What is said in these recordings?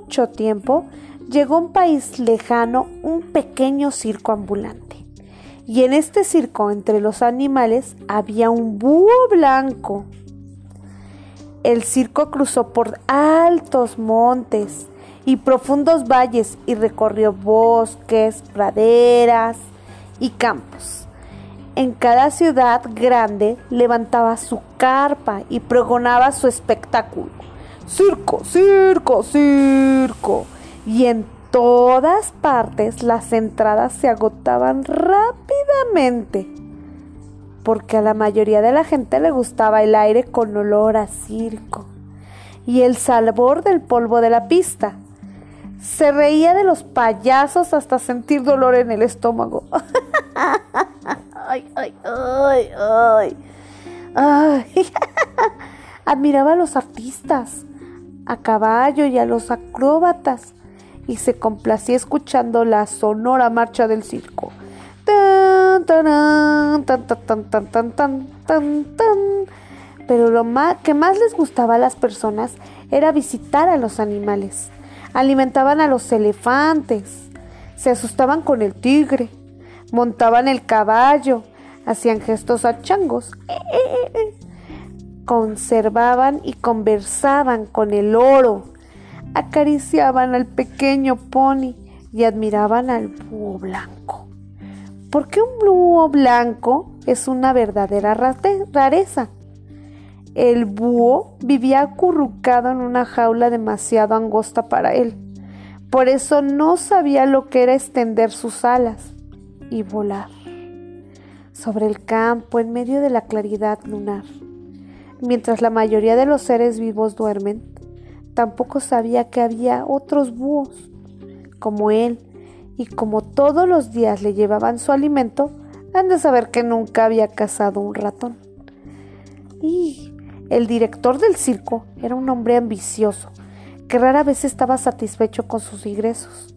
mucho tiempo, llegó a un país lejano un pequeño circo ambulante. Y en este circo, entre los animales, había un búho blanco. El circo cruzó por altos montes y profundos valles y recorrió bosques, praderas y campos. En cada ciudad grande levantaba su carpa y pregonaba su espectáculo. Circo, circo, circo. Y en todas partes las entradas se agotaban rápidamente, porque a la mayoría de la gente le gustaba el aire con olor a circo y el sabor del polvo de la pista. Se reía de los payasos hasta sentir dolor en el estómago. ay, ay, ay, ay. ay. Admiraba a los artistas, a caballo y a los acróbatas y se complacía escuchando la sonora marcha del circo. Pero lo que más les gustaba a las personas era visitar a los animales. Alimentaban a los elefantes, se asustaban con el tigre, montaban el caballo, hacían gestos a changos, conservaban y conversaban con el oro acariciaban al pequeño pony y admiraban al búho blanco. Porque un búho blanco es una verdadera rareza. El búho vivía acurrucado en una jaula demasiado angosta para él. Por eso no sabía lo que era extender sus alas y volar sobre el campo en medio de la claridad lunar. Mientras la mayoría de los seres vivos duermen, tampoco sabía que había otros búhos como él, y como todos los días le llevaban su alimento, han de saber que nunca había cazado un ratón. Y el director del circo era un hombre ambicioso, que rara vez estaba satisfecho con sus ingresos.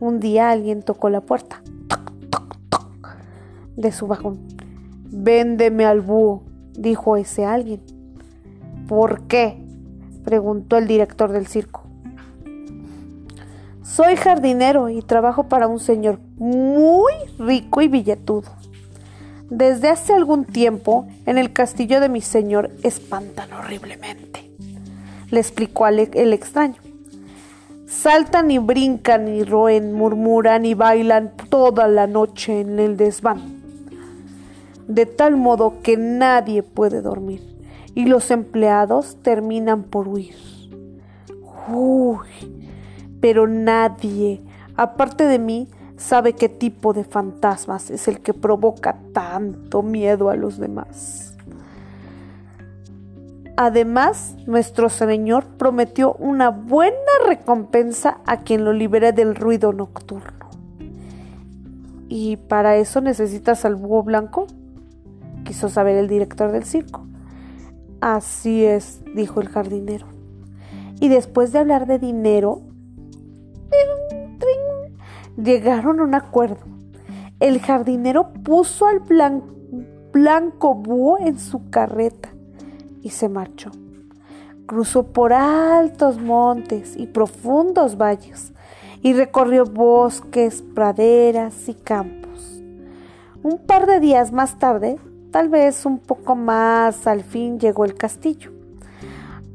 Un día alguien tocó la puerta de su vagón. Véndeme al búho, dijo ese alguien. ¿Por qué? preguntó el director del circo. Soy jardinero y trabajo para un señor muy rico y billetudo. Desde hace algún tiempo en el castillo de mi señor espantan horriblemente, le explicó el extraño. Saltan y brincan y roen, murmuran y bailan toda la noche en el desván, de tal modo que nadie puede dormir y los empleados terminan por huir. Uy, pero nadie, aparte de mí, sabe qué tipo de fantasmas es el que provoca tanto miedo a los demás. Además, nuestro Señor prometió una buena recompensa a quien lo libere del ruido nocturno. ¿Y para eso necesitas al búho blanco? Quiso saber el director del circo. Así es, dijo el jardinero. Y después de hablar de dinero, llegaron a un acuerdo. El jardinero puso al blanco búho en su carreta y se marchó. Cruzó por altos montes y profundos valles y recorrió bosques, praderas y campos. Un par de días más tarde Tal vez un poco más al fin llegó el castillo.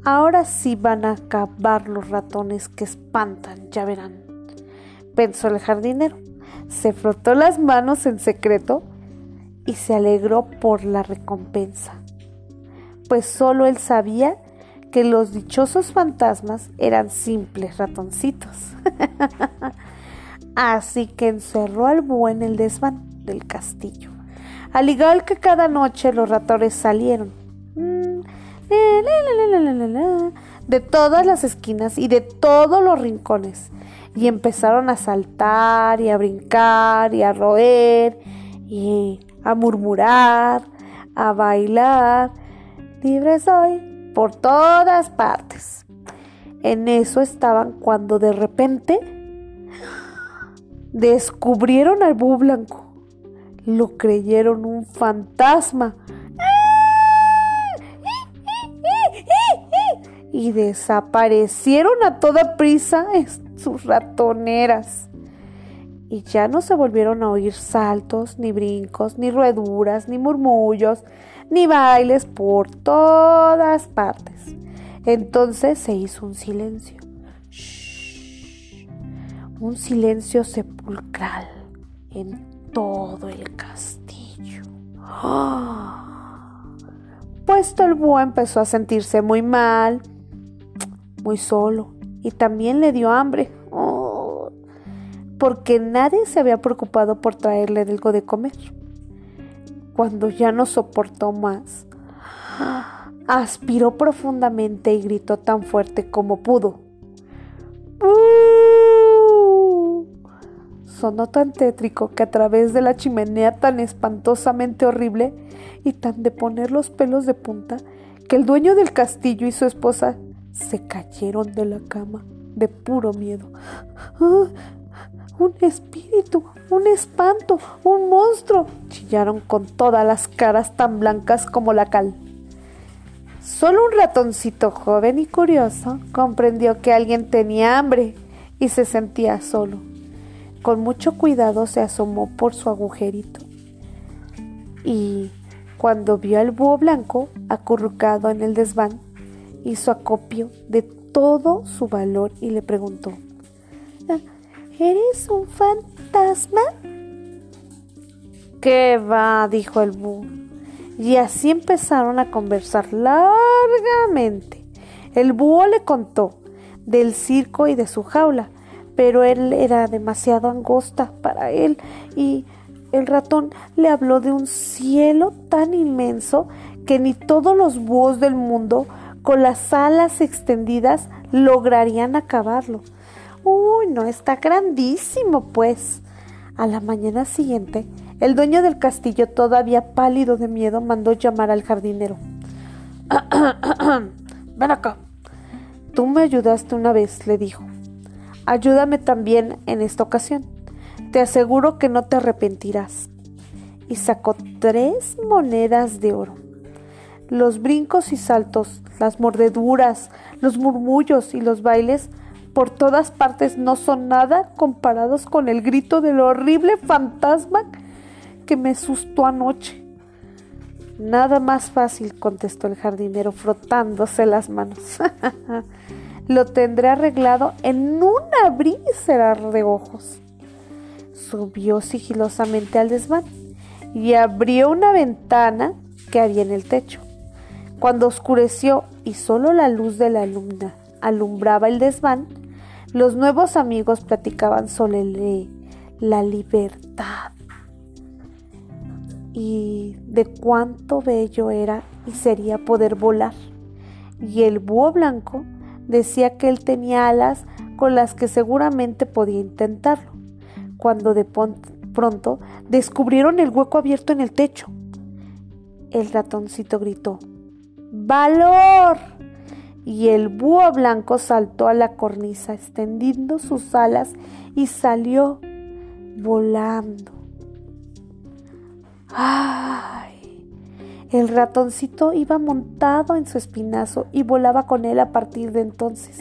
Ahora sí van a acabar los ratones que espantan, ya verán, pensó el jardinero. Se frotó las manos en secreto y se alegró por la recompensa, pues solo él sabía que los dichosos fantasmas eran simples ratoncitos. Así que encerró al búho en el desván del castillo al igual que cada noche los ratones salieron de todas las esquinas y de todos los rincones y empezaron a saltar y a brincar y a roer y a murmurar, a bailar. Libre soy por todas partes. En eso estaban cuando de repente descubrieron al búho blanco lo creyeron un fantasma y desaparecieron a toda prisa en sus ratoneras. Y ya no se volvieron a oír saltos, ni brincos, ni rueduras, ni murmullos, ni bailes por todas partes. Entonces se hizo un silencio. un silencio sepulcral en todo el castillo. Puesto el búho empezó a sentirse muy mal, muy solo, y también le dio hambre, porque nadie se había preocupado por traerle algo de comer. Cuando ya no soportó más, aspiró profundamente y gritó tan fuerte como pudo. Sonó tan tétrico que a través de la chimenea tan espantosamente horrible y tan de poner los pelos de punta, que el dueño del castillo y su esposa se cayeron de la cama de puro miedo. ¡Ah! Un espíritu, un espanto, un monstruo, chillaron con todas las caras tan blancas como la cal. Solo un ratoncito joven y curioso comprendió que alguien tenía hambre y se sentía solo. Con mucho cuidado se asomó por su agujerito y cuando vio al búho blanco acurrucado en el desván, hizo acopio de todo su valor y le preguntó, ¿Eres un fantasma? ¿Qué va? dijo el búho. Y así empezaron a conversar largamente. El búho le contó del circo y de su jaula, pero él era demasiado angosta para él y el ratón le habló de un cielo tan inmenso que ni todos los búhos del mundo con las alas extendidas lograrían acabarlo. Uy, no, está grandísimo, pues. A la mañana siguiente, el dueño del castillo, todavía pálido de miedo, mandó llamar al jardinero. Ven acá. Tú me ayudaste una vez, le dijo. Ayúdame también en esta ocasión. Te aseguro que no te arrepentirás. Y sacó tres monedas de oro. Los brincos y saltos, las mordeduras, los murmullos y los bailes por todas partes no son nada comparados con el grito del horrible fantasma que me asustó anoche. Nada más fácil, contestó el jardinero frotándose las manos. Lo tendré arreglado en un abrir y de ojos. Subió sigilosamente al desván y abrió una ventana que había en el techo. Cuando oscureció y solo la luz de la luna alumbraba el desván, los nuevos amigos platicaban sobre la libertad y de cuánto bello era y sería poder volar. Y el búho blanco decía que él tenía alas con las que seguramente podía intentarlo, cuando de pronto descubrieron el hueco abierto en el techo. El ratoncito gritó, ¡Valor! Y el búho blanco saltó a la cornisa, extendiendo sus alas y salió volando. ¡Ay! El ratoncito iba montado en su espinazo y volaba con él a partir de entonces.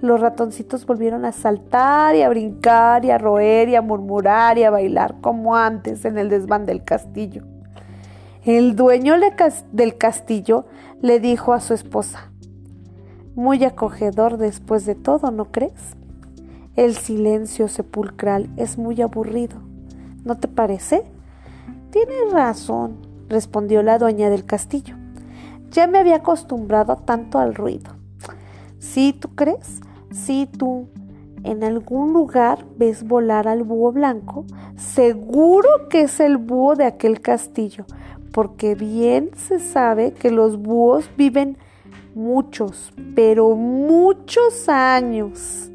Los ratoncitos volvieron a saltar y a brincar y a roer y a murmurar y a bailar como antes en el desván del castillo. El dueño del castillo le dijo a su esposa, muy acogedor después de todo, ¿no crees? El silencio sepulcral es muy aburrido, ¿no te parece? Tienes razón, respondió la dueña del castillo. Ya me había acostumbrado tanto al ruido. ¿Sí tú crees? Si tú en algún lugar ves volar al búho blanco, seguro que es el búho de aquel castillo, porque bien se sabe que los búhos viven muchos, pero muchos años.